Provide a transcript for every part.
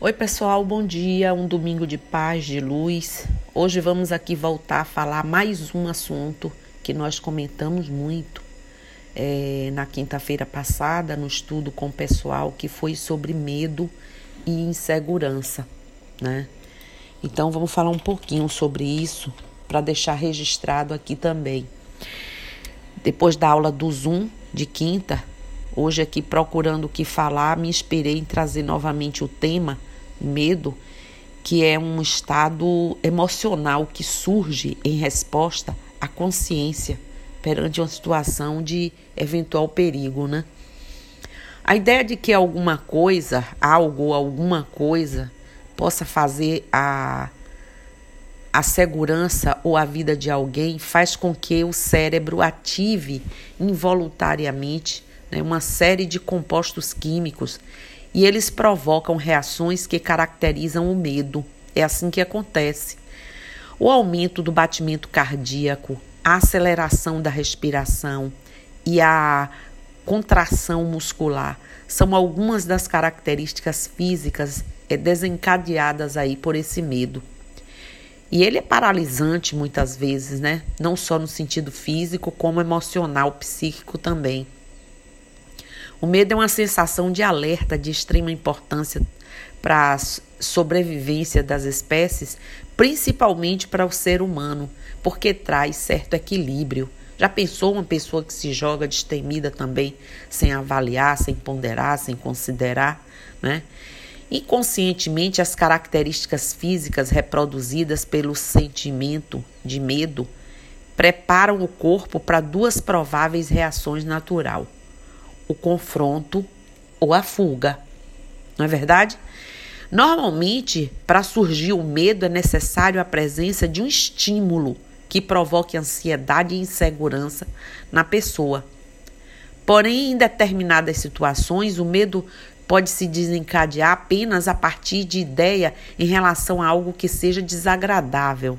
Oi, pessoal, bom dia. Um domingo de paz, de luz. Hoje vamos aqui voltar a falar mais um assunto que nós comentamos muito é, na quinta-feira passada, no estudo com o pessoal, que foi sobre medo e insegurança, né? Então, vamos falar um pouquinho sobre isso para deixar registrado aqui também. Depois da aula do Zoom de quinta, Hoje, aqui procurando o que falar, me inspirei em trazer novamente o tema medo, que é um estado emocional que surge em resposta à consciência perante uma situação de eventual perigo, né? A ideia de que alguma coisa, algo, alguma coisa, possa fazer a, a segurança ou a vida de alguém faz com que o cérebro ative involuntariamente né, uma série de compostos químicos e eles provocam reações que caracterizam o medo. É assim que acontece. O aumento do batimento cardíaco, a aceleração da respiração e a contração muscular são algumas das características físicas é, desencadeadas aí por esse medo. E ele é paralisante muitas vezes, né? Não só no sentido físico, como emocional, psíquico também. O medo é uma sensação de alerta de extrema importância para a sobrevivência das espécies, principalmente para o ser humano, porque traz certo equilíbrio. Já pensou uma pessoa que se joga destemida também, sem avaliar, sem ponderar, sem considerar, né? Inconscientemente, as características físicas reproduzidas pelo sentimento de medo preparam o corpo para duas prováveis reações naturais o confronto ou a fuga. Não é verdade? Normalmente, para surgir o medo, é necessário a presença de um estímulo que provoque ansiedade e insegurança na pessoa. Porém, em determinadas situações, o medo pode se desencadear apenas a partir de ideia em relação a algo que seja desagradável.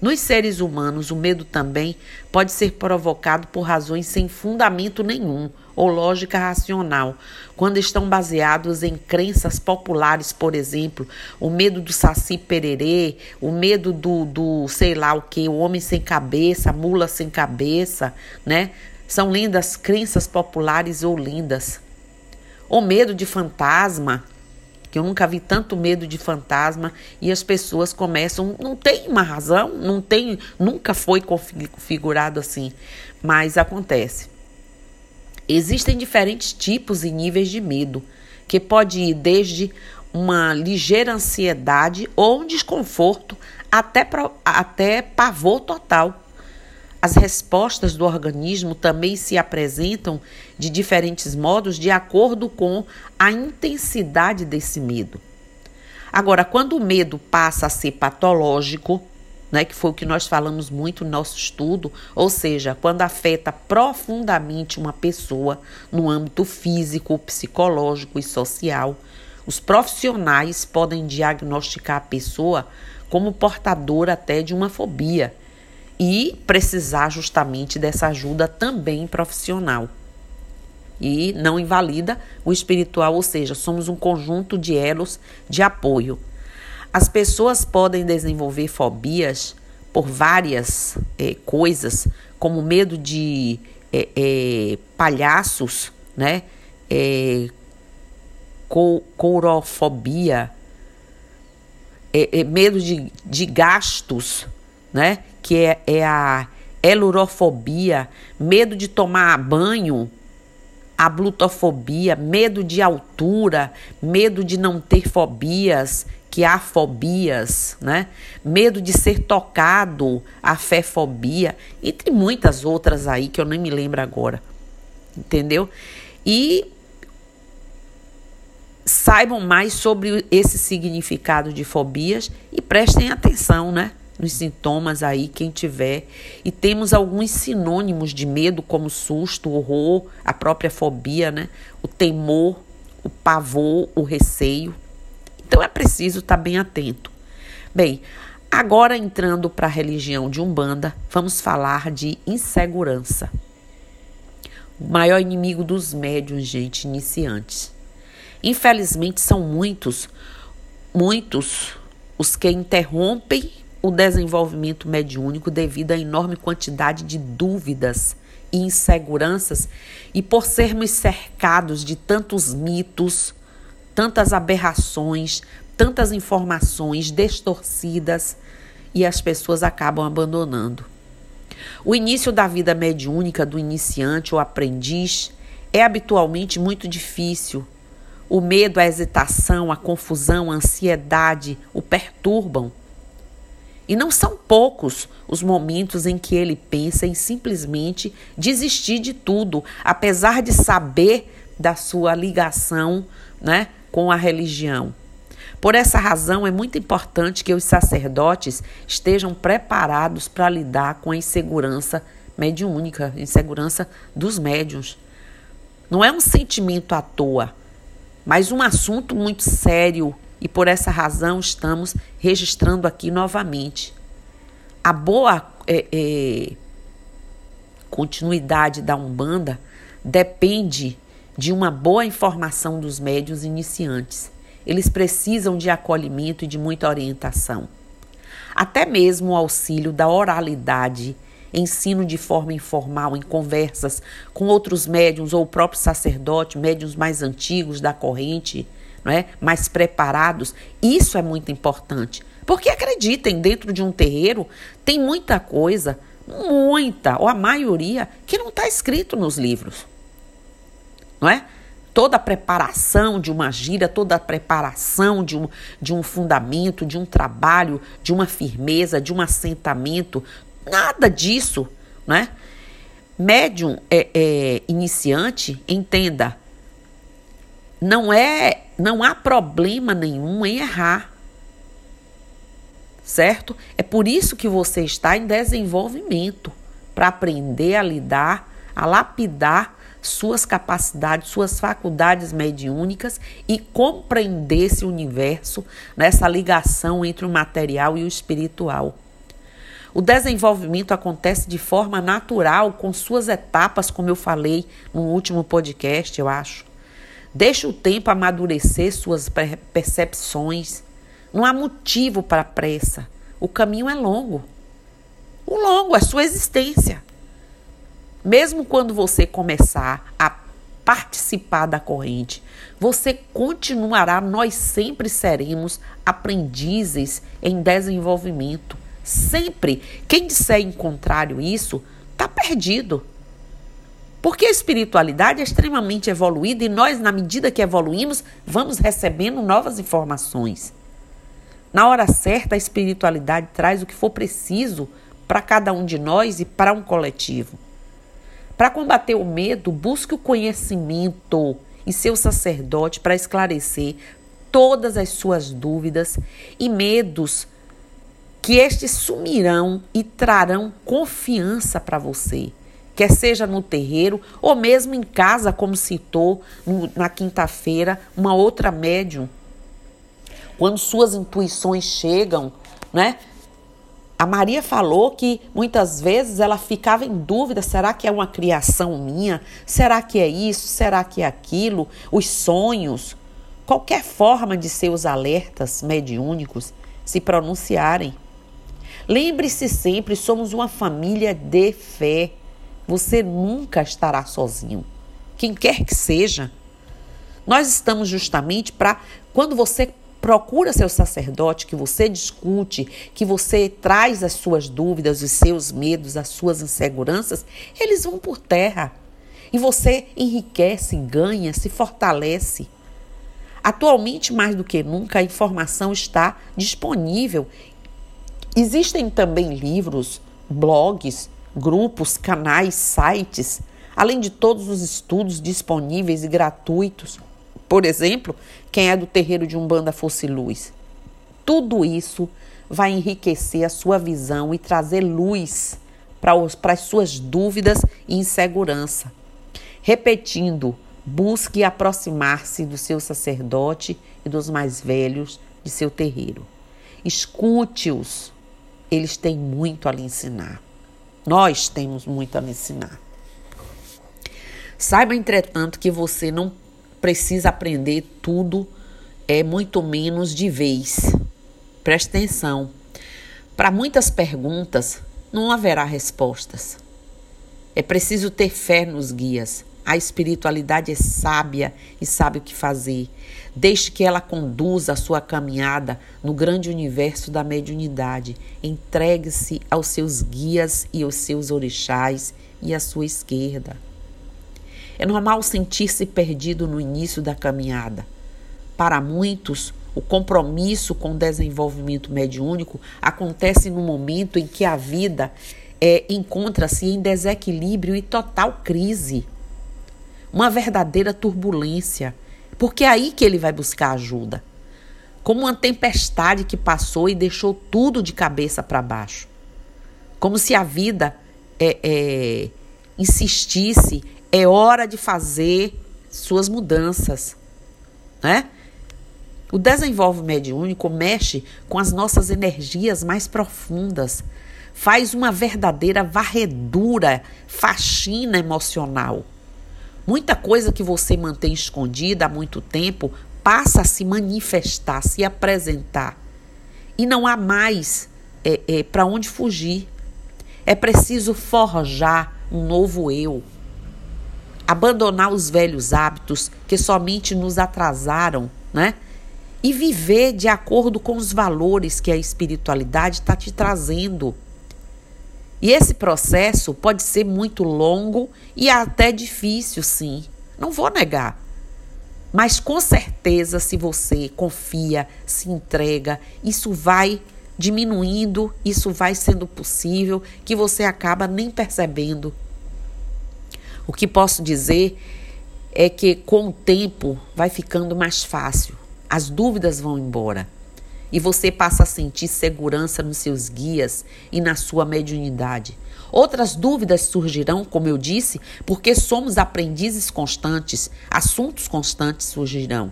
Nos seres humanos, o medo também pode ser provocado por razões sem fundamento nenhum ou lógica racional, quando estão baseados em crenças populares, por exemplo, o medo do saci pererê, o medo do, do sei lá o que, o homem sem cabeça, a mula sem cabeça, né? São lindas crenças populares ou lindas. O medo de fantasma, que eu nunca vi tanto medo de fantasma e as pessoas começam, não tem uma razão, não tem, nunca foi configurado assim, mas acontece. Existem diferentes tipos e níveis de medo, que pode ir desde uma ligeira ansiedade ou um desconforto até, até pavor total. As respostas do organismo também se apresentam de diferentes modos de acordo com a intensidade desse medo. Agora, quando o medo passa a ser patológico, né, que foi o que nós falamos muito no nosso estudo, ou seja, quando afeta profundamente uma pessoa no âmbito físico, psicológico e social, os profissionais podem diagnosticar a pessoa como portadora até de uma fobia e precisar justamente dessa ajuda também profissional. E não invalida o espiritual, ou seja, somos um conjunto de elos de apoio. As pessoas podem desenvolver fobias por várias é, coisas, como medo de é, é, palhaços, né? Courofobia, medo de, de gastos, né? que é, é a elurofobia, medo de tomar banho, a blutofobia, medo de altura, medo de não ter fobias, que há fobias, né? Medo de ser tocado, a fé-fobia, entre muitas outras aí que eu nem me lembro agora. Entendeu? E saibam mais sobre esse significado de fobias e prestem atenção, né? nos sintomas aí, quem tiver. E temos alguns sinônimos de medo, como susto, horror, a própria fobia, né? O temor, o pavor, o receio. Então é preciso estar bem atento. Bem, agora entrando para a religião de Umbanda, vamos falar de insegurança. O maior inimigo dos médiuns, gente, iniciantes. Infelizmente, são muitos, muitos os que interrompem o desenvolvimento mediúnico devido à enorme quantidade de dúvidas e inseguranças e por sermos cercados de tantos mitos, tantas aberrações, tantas informações distorcidas e as pessoas acabam abandonando. O início da vida mediúnica do iniciante ou aprendiz é habitualmente muito difícil. O medo, a hesitação, a confusão, a ansiedade o perturbam. E não são poucos os momentos em que ele pensa em simplesmente desistir de tudo, apesar de saber da sua ligação né, com a religião. Por essa razão, é muito importante que os sacerdotes estejam preparados para lidar com a insegurança mediúnica, insegurança dos médiuns. Não é um sentimento à toa, mas um assunto muito sério e por essa razão estamos registrando aqui novamente. A boa é, é, continuidade da Umbanda depende de uma boa informação dos médios iniciantes. Eles precisam de acolhimento e de muita orientação. Até mesmo o auxílio da oralidade, ensino de forma informal em conversas com outros médiums ou o próprio sacerdote, médiums mais antigos da corrente, não é? mais preparados. Isso é muito importante. Porque acreditem, dentro de um terreiro tem muita coisa, muita, ou a maioria, que não está escrito nos livros. Não é? toda a preparação de uma gira, toda a preparação de um, de um fundamento, de um trabalho, de uma firmeza, de um assentamento, nada disso, né? Médium é, é, iniciante, entenda, não é, não há problema nenhum em errar, certo? É por isso que você está em desenvolvimento para aprender a lidar, a lapidar suas capacidades, suas faculdades mediúnicas e compreender esse universo nessa ligação entre o material e o espiritual. O desenvolvimento acontece de forma natural, com suas etapas, como eu falei no último podcast, eu acho. Deixe o tempo amadurecer suas percepções. Não há motivo para pressa. O caminho é longo. O longo é sua existência. Mesmo quando você começar a participar da corrente, você continuará, nós sempre seremos aprendizes em desenvolvimento. Sempre. Quem disser em contrário isso, está perdido. Porque a espiritualidade é extremamente evoluída e nós, na medida que evoluímos, vamos recebendo novas informações. Na hora certa, a espiritualidade traz o que for preciso para cada um de nós e para um coletivo. Para combater o medo, busque o conhecimento e seu sacerdote para esclarecer todas as suas dúvidas e medos, que estes sumirão e trarão confiança para você, quer seja no terreiro ou mesmo em casa, como citou na quinta-feira uma outra médium. Quando suas intuições chegam, né? A Maria falou que muitas vezes ela ficava em dúvida: será que é uma criação minha? Será que é isso? Será que é aquilo? Os sonhos, qualquer forma de seus alertas mediúnicos se pronunciarem. Lembre-se sempre: somos uma família de fé. Você nunca estará sozinho, quem quer que seja. Nós estamos justamente para, quando você Procura seu sacerdote, que você discute, que você traz as suas dúvidas, os seus medos, as suas inseguranças, eles vão por terra. E você enriquece, ganha, se fortalece. Atualmente, mais do que nunca, a informação está disponível. Existem também livros, blogs, grupos, canais, sites, além de todos os estudos disponíveis e gratuitos. Por exemplo, quem é do terreiro de Umbanda fosse luz. Tudo isso vai enriquecer a sua visão e trazer luz para as suas dúvidas e insegurança. Repetindo, busque aproximar-se do seu sacerdote e dos mais velhos de seu terreiro. Escute-os, eles têm muito a lhe ensinar. Nós temos muito a lhe ensinar. Saiba, entretanto, que você não precisa aprender tudo, é muito menos de vez. Preste atenção. Para muitas perguntas, não haverá respostas. É preciso ter fé nos guias. A espiritualidade é sábia e sabe o que fazer. Deixe que ela conduza a sua caminhada no grande universo da mediunidade. Entregue-se aos seus guias e aos seus orixás e à sua esquerda. É normal sentir-se perdido no início da caminhada. Para muitos, o compromisso com o desenvolvimento mediúnico acontece no momento em que a vida é, encontra-se em desequilíbrio e total crise uma verdadeira turbulência, porque é aí que ele vai buscar ajuda. Como uma tempestade que passou e deixou tudo de cabeça para baixo. Como se a vida é, é, insistisse, é hora de fazer suas mudanças. Né? O desenvolvimento mediúnico mexe com as nossas energias mais profundas, faz uma verdadeira varredura, faxina emocional. Muita coisa que você mantém escondida há muito tempo passa a se manifestar, se apresentar. E não há mais é, é, para onde fugir. É preciso forjar um novo eu. Abandonar os velhos hábitos que somente nos atrasaram, né? E viver de acordo com os valores que a espiritualidade está te trazendo. E esse processo pode ser muito longo e até difícil, sim. Não vou negar. Mas com certeza, se você confia, se entrega, isso vai diminuindo, isso vai sendo possível, que você acaba nem percebendo. O que posso dizer é que com o tempo vai ficando mais fácil, as dúvidas vão embora e você passa a sentir segurança nos seus guias e na sua mediunidade. Outras dúvidas surgirão, como eu disse, porque somos aprendizes constantes, assuntos constantes surgirão.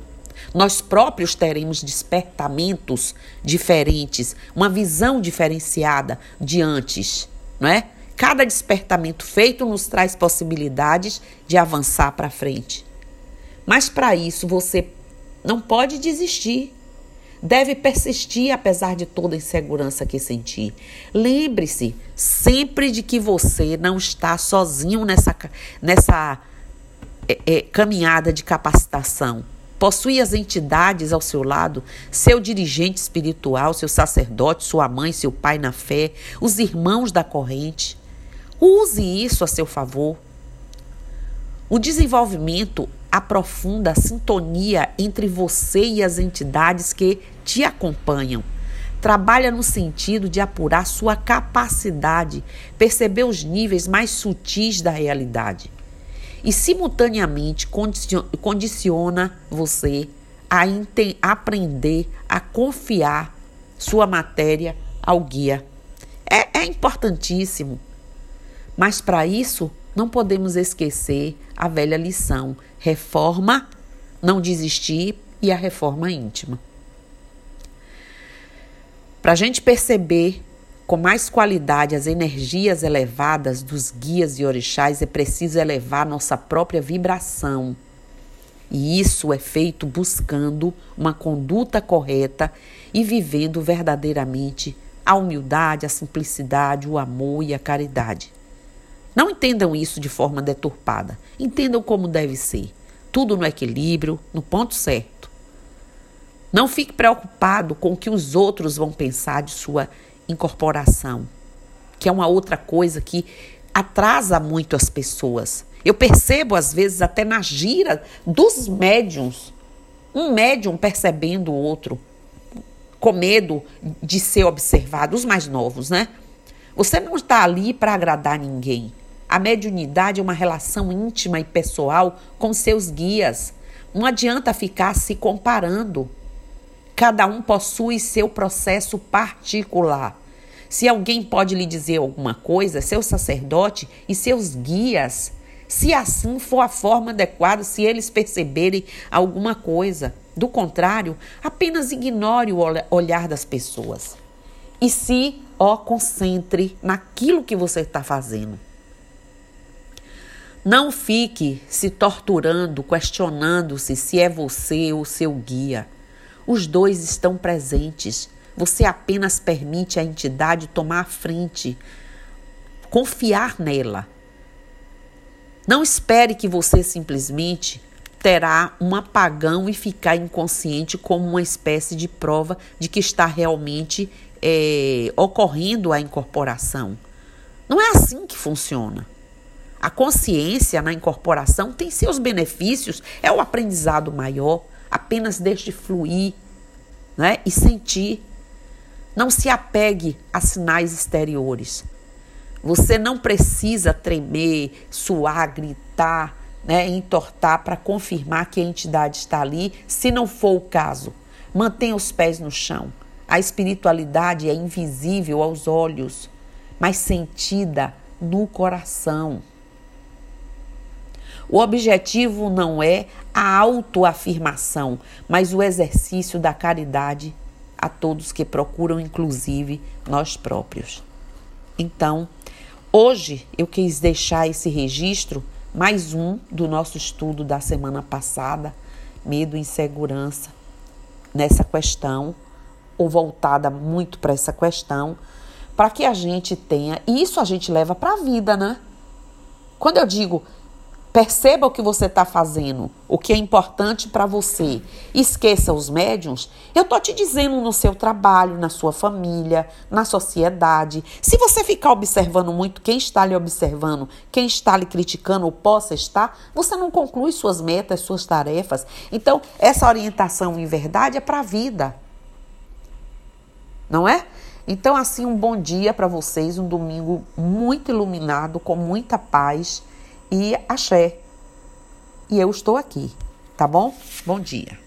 Nós próprios teremos despertamentos diferentes, uma visão diferenciada de antes, não é? Cada despertamento feito nos traz possibilidades de avançar para frente. Mas para isso você não pode desistir deve persistir apesar de toda a insegurança que sentir. Lembre-se sempre de que você não está sozinho nessa, nessa é, é, caminhada de capacitação. Possui as entidades ao seu lado, seu dirigente espiritual, seu sacerdote, sua mãe, seu pai na fé, os irmãos da corrente. Use isso a seu favor. O desenvolvimento aprofunda a sintonia entre você e as entidades que te acompanham. Trabalha no sentido de apurar sua capacidade, perceber os níveis mais sutis da realidade. E, simultaneamente, condiciona você a aprender a confiar sua matéria ao guia. É, é importantíssimo. Mas, para isso, não podemos esquecer a velha lição: reforma, não desistir e a reforma íntima. Para a gente perceber com mais qualidade as energias elevadas dos guias e orixás, é preciso elevar nossa própria vibração. E isso é feito buscando uma conduta correta e vivendo verdadeiramente a humildade, a simplicidade, o amor e a caridade. Não entendam isso de forma deturpada. Entendam como deve ser. Tudo no equilíbrio, no ponto certo. Não fique preocupado com o que os outros vão pensar de sua incorporação, que é uma outra coisa que atrasa muito as pessoas. Eu percebo, às vezes, até na gira dos médiums, um médium percebendo o outro, com medo de ser observado, os mais novos, né? Você não está ali para agradar ninguém. A mediunidade é uma relação íntima e pessoal com seus guias. Não adianta ficar se comparando. Cada um possui seu processo particular. Se alguém pode lhe dizer alguma coisa, seu sacerdote e seus guias, se assim for a forma adequada, se eles perceberem alguma coisa. Do contrário, apenas ignore o olhar das pessoas. E se, ó, concentre naquilo que você está fazendo. Não fique se torturando, questionando-se se é você ou seu guia. Os dois estão presentes. Você apenas permite a entidade tomar a frente, confiar nela. Não espere que você simplesmente terá um apagão e ficar inconsciente como uma espécie de prova de que está realmente é, ocorrendo a incorporação. Não é assim que funciona. A consciência na incorporação tem seus benefícios, é o aprendizado maior. Apenas deixe fluir né? e sentir. Não se apegue a sinais exteriores. Você não precisa tremer, suar, gritar, né, entortar para confirmar que a entidade está ali, se não for o caso. Mantenha os pés no chão. A espiritualidade é invisível aos olhos, mas sentida no coração. O objetivo não é a autoafirmação, mas o exercício da caridade a todos que procuram, inclusive nós próprios. Então, hoje eu quis deixar esse registro, mais um do nosso estudo da semana passada, medo e insegurança, nessa questão, ou voltada muito para essa questão, para que a gente tenha, e isso a gente leva para a vida, né? Quando eu digo Perceba o que você está fazendo, o que é importante para você. Esqueça os médiums. Eu estou te dizendo no seu trabalho, na sua família, na sociedade. Se você ficar observando muito quem está lhe observando, quem está lhe criticando ou possa estar, você não conclui suas metas, suas tarefas. Então, essa orientação em verdade é para a vida. Não é? Então, assim, um bom dia para vocês, um domingo muito iluminado, com muita paz e axé. E eu estou aqui, tá bom? Bom dia.